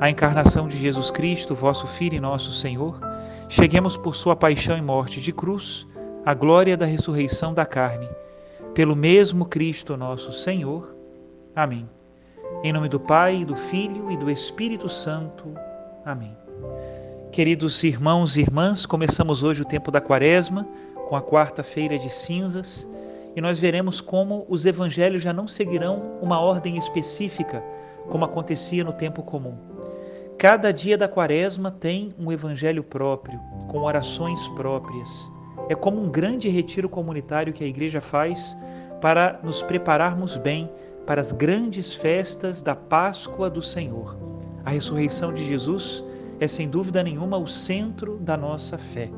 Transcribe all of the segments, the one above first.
a encarnação de Jesus Cristo, vosso Filho e nosso Senhor, cheguemos por sua paixão e morte de cruz à glória da ressurreição da carne, pelo mesmo Cristo nosso Senhor. Amém. Em nome do Pai, do Filho e do Espírito Santo. Amém. Queridos irmãos e irmãs, começamos hoje o tempo da Quaresma, com a quarta-feira de cinzas, e nós veremos como os evangelhos já não seguirão uma ordem específica, como acontecia no tempo comum. Cada dia da quaresma tem um evangelho próprio, com orações próprias. É como um grande retiro comunitário que a igreja faz para nos prepararmos bem para as grandes festas da Páscoa do Senhor. A ressurreição de Jesus é sem dúvida nenhuma o centro da nossa fé.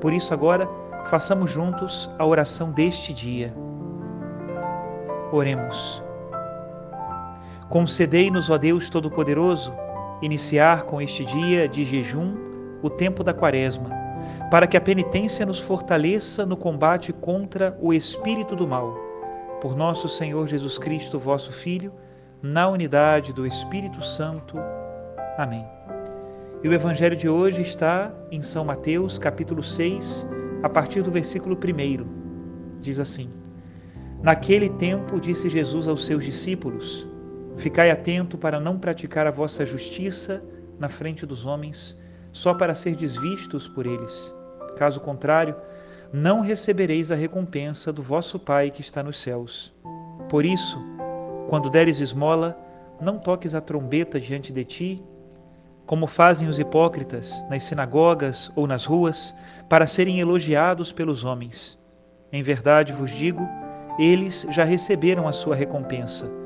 Por isso, agora, façamos juntos a oração deste dia. Oremos. Concedei-nos, ó Deus Todo-Poderoso, iniciar com este dia de jejum o tempo da Quaresma, para que a penitência nos fortaleça no combate contra o espírito do mal. Por nosso Senhor Jesus Cristo, vosso Filho, na unidade do Espírito Santo. Amém. E o evangelho de hoje está em São Mateus, capítulo 6, a partir do versículo 1. Diz assim: Naquele tempo disse Jesus aos seus discípulos: Ficai atento para não praticar a vossa justiça na frente dos homens, só para ser desvistos por eles. Caso contrário, não recebereis a recompensa do vosso Pai que está nos céus. Por isso, quando deres esmola, não toques a trombeta diante de ti, como fazem os hipócritas nas sinagogas ou nas ruas, para serem elogiados pelos homens. Em verdade vos digo, eles já receberam a sua recompensa.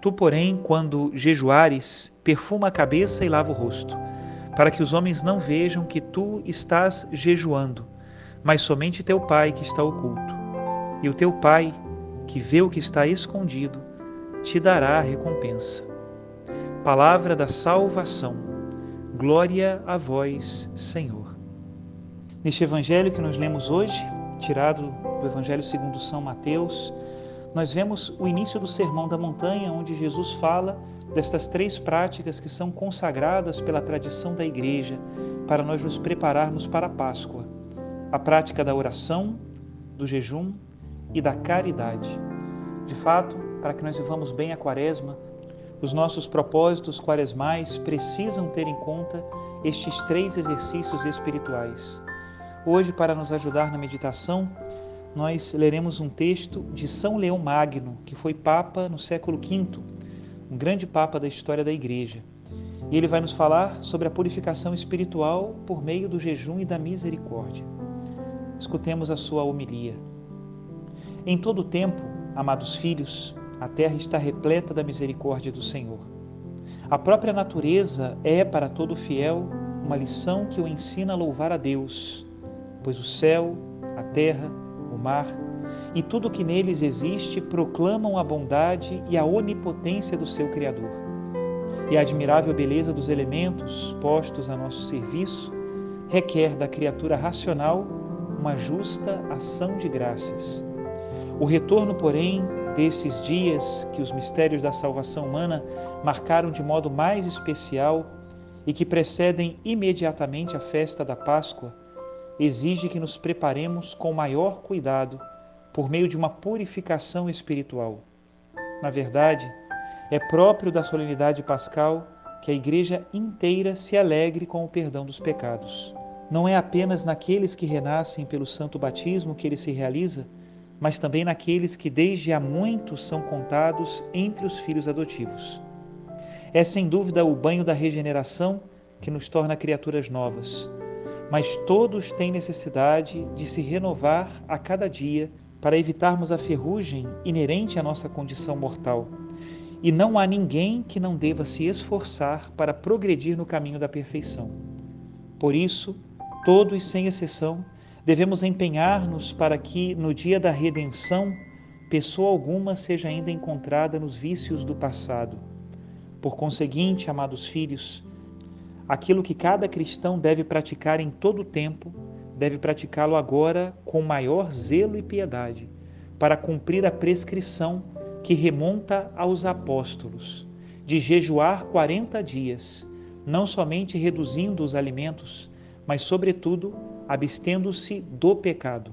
Tu, porém, quando jejuares, perfuma a cabeça e lava o rosto, para que os homens não vejam que tu estás jejuando, mas somente teu Pai que está oculto. E o teu Pai, que vê o que está escondido, te dará a recompensa. Palavra da salvação. Glória a vós, Senhor. Neste evangelho que nós lemos hoje, tirado do Evangelho segundo São Mateus, nós vemos o início do Sermão da Montanha, onde Jesus fala destas três práticas que são consagradas pela tradição da Igreja para nós nos prepararmos para a Páscoa: a prática da oração, do jejum e da caridade. De fato, para que nós vivamos bem a quaresma, os nossos propósitos quaresmais precisam ter em conta estes três exercícios espirituais. Hoje, para nos ajudar na meditação, nós leremos um texto de São Leão Magno, que foi Papa no século V, um grande Papa da história da Igreja. E ele vai nos falar sobre a purificação espiritual por meio do jejum e da misericórdia. Escutemos a sua homilia. Em todo tempo, amados filhos, a terra está repleta da misericórdia do Senhor. A própria natureza é para todo fiel uma lição que o ensina a louvar a Deus, pois o céu, a terra, o mar e tudo que neles existe proclamam a bondade e a onipotência do seu Criador. E a admirável beleza dos elementos postos a nosso serviço requer da criatura racional uma justa ação de graças. O retorno, porém, desses dias que os mistérios da salvação humana marcaram de modo mais especial e que precedem imediatamente a festa da Páscoa, exige que nos preparemos com maior cuidado por meio de uma purificação espiritual. Na verdade, é próprio da solenidade pascal que a Igreja inteira se alegre com o perdão dos pecados. Não é apenas naqueles que renascem pelo santo batismo que ele se realiza, mas também naqueles que desde há muito são contados entre os filhos adotivos. É sem dúvida o banho da regeneração que nos torna criaturas novas, mas todos têm necessidade de se renovar a cada dia para evitarmos a ferrugem inerente à nossa condição mortal. E não há ninguém que não deva se esforçar para progredir no caminho da perfeição. Por isso, todos, sem exceção, devemos empenhar-nos para que, no dia da redenção, pessoa alguma seja ainda encontrada nos vícios do passado. Por conseguinte, amados filhos, aquilo que cada cristão deve praticar em todo o tempo, deve praticá-lo agora com maior zelo e piedade, para cumprir a prescrição que remonta aos apóstolos, de jejuar quarenta dias, não somente reduzindo os alimentos, mas, sobretudo, abstendo-se do pecado.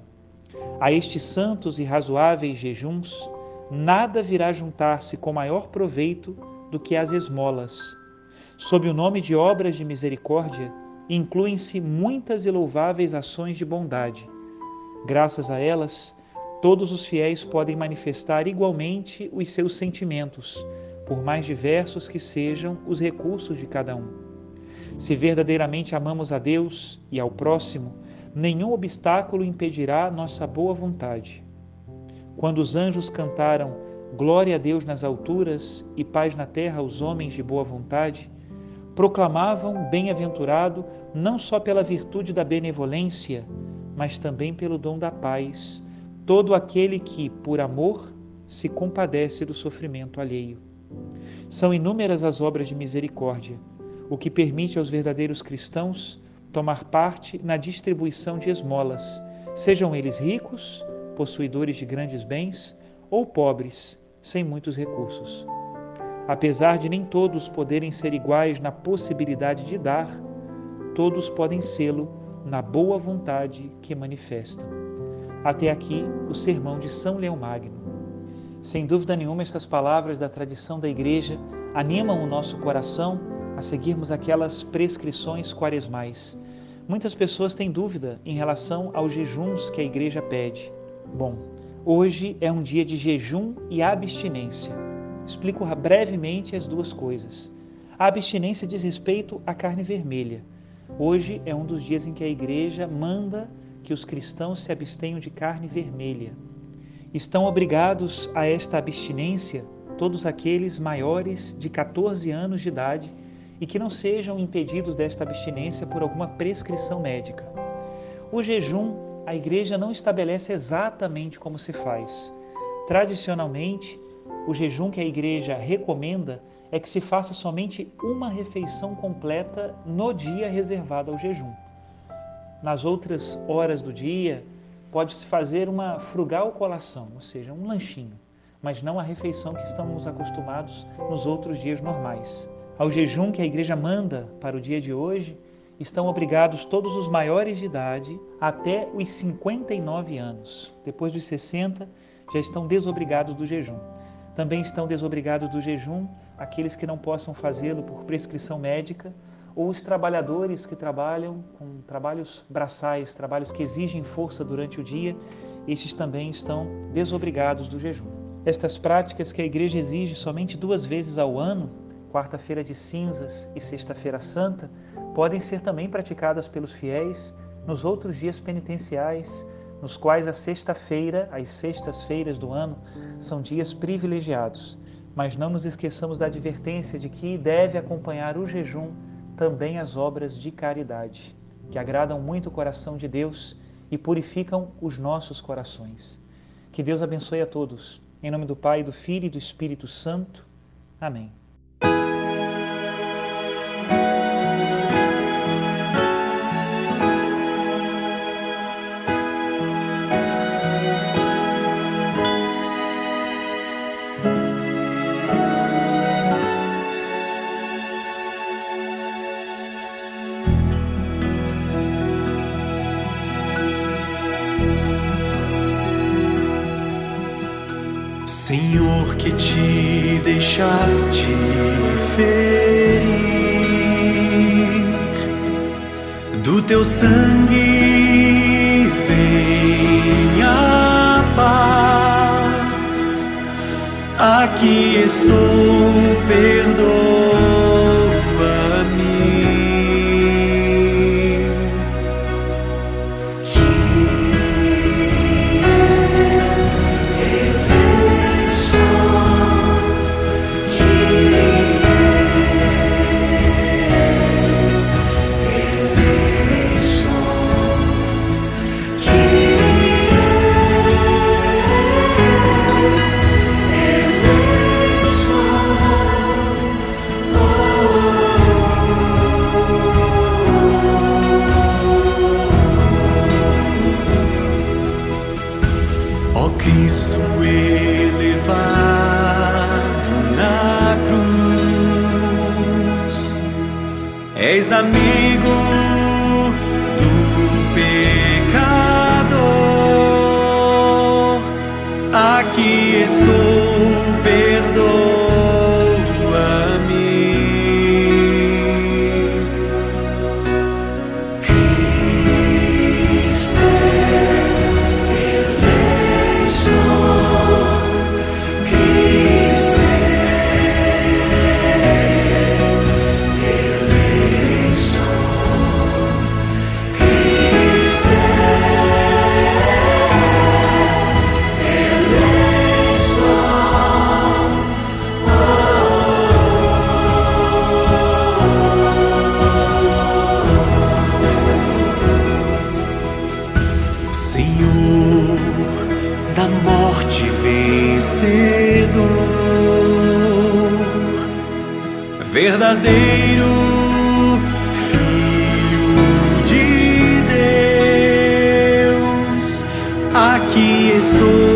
A estes santos e razoáveis jejuns, nada virá juntar-se com maior proveito do que as esmolas. Sob o nome de obras de misericórdia, incluem-se muitas e louváveis ações de bondade. Graças a elas, todos os fiéis podem manifestar igualmente os seus sentimentos, por mais diversos que sejam os recursos de cada um. Se verdadeiramente amamos a Deus e ao próximo, nenhum obstáculo impedirá nossa boa vontade. Quando os anjos cantaram Glória a Deus nas alturas e paz na terra aos homens de boa vontade, proclamavam bem-aventurado não só pela virtude da benevolência, mas também pelo dom da paz, todo aquele que, por amor, se compadece do sofrimento alheio. São inúmeras as obras de misericórdia o que permite aos verdadeiros cristãos tomar parte na distribuição de esmolas, sejam eles ricos, possuidores de grandes bens, ou pobres, sem muitos recursos. Apesar de nem todos poderem ser iguais na possibilidade de dar, todos podem sê-lo na boa vontade que manifestam. Até aqui o sermão de São Leão Magno. Sem dúvida nenhuma, estas palavras da tradição da Igreja animam o nosso coração a seguirmos aquelas prescrições quaresmais. Muitas pessoas têm dúvida em relação aos jejuns que a igreja pede. Bom, hoje é um dia de jejum e abstinência. Explico brevemente as duas coisas. A abstinência diz respeito à carne vermelha. Hoje é um dos dias em que a igreja manda que os cristãos se abstenham de carne vermelha. Estão obrigados a esta abstinência todos aqueles maiores de 14 anos de idade e que não sejam impedidos desta abstinência por alguma prescrição médica. O jejum, a igreja não estabelece exatamente como se faz. Tradicionalmente, o jejum que a igreja recomenda é que se faça somente uma refeição completa no dia reservado ao jejum. Nas outras horas do dia, pode-se fazer uma frugal colação, ou seja, um lanchinho, mas não a refeição que estamos acostumados nos outros dias normais. Ao jejum que a igreja manda para o dia de hoje, estão obrigados todos os maiores de idade até os 59 anos. Depois dos 60, já estão desobrigados do jejum. Também estão desobrigados do jejum aqueles que não possam fazê-lo por prescrição médica ou os trabalhadores que trabalham com trabalhos braçais, trabalhos que exigem força durante o dia, estes também estão desobrigados do jejum. Estas práticas que a igreja exige somente duas vezes ao ano, quarta-feira de cinzas e sexta-feira santa, podem ser também praticadas pelos fiéis nos outros dias penitenciais, nos quais a sexta-feira, as sextas-feiras do ano, são dias privilegiados. Mas não nos esqueçamos da advertência de que deve acompanhar o jejum também as obras de caridade, que agradam muito o coração de Deus e purificam os nossos corações. Que Deus abençoe a todos. Em nome do Pai, do Filho e do Espírito Santo. Amém. Deixaste ferir, do teu sangue vem a paz. Aqui estou, perdoa. És amigo do pecador. Aqui estou, perdoa-me. Verdadeiro Filho de Deus, aqui estou.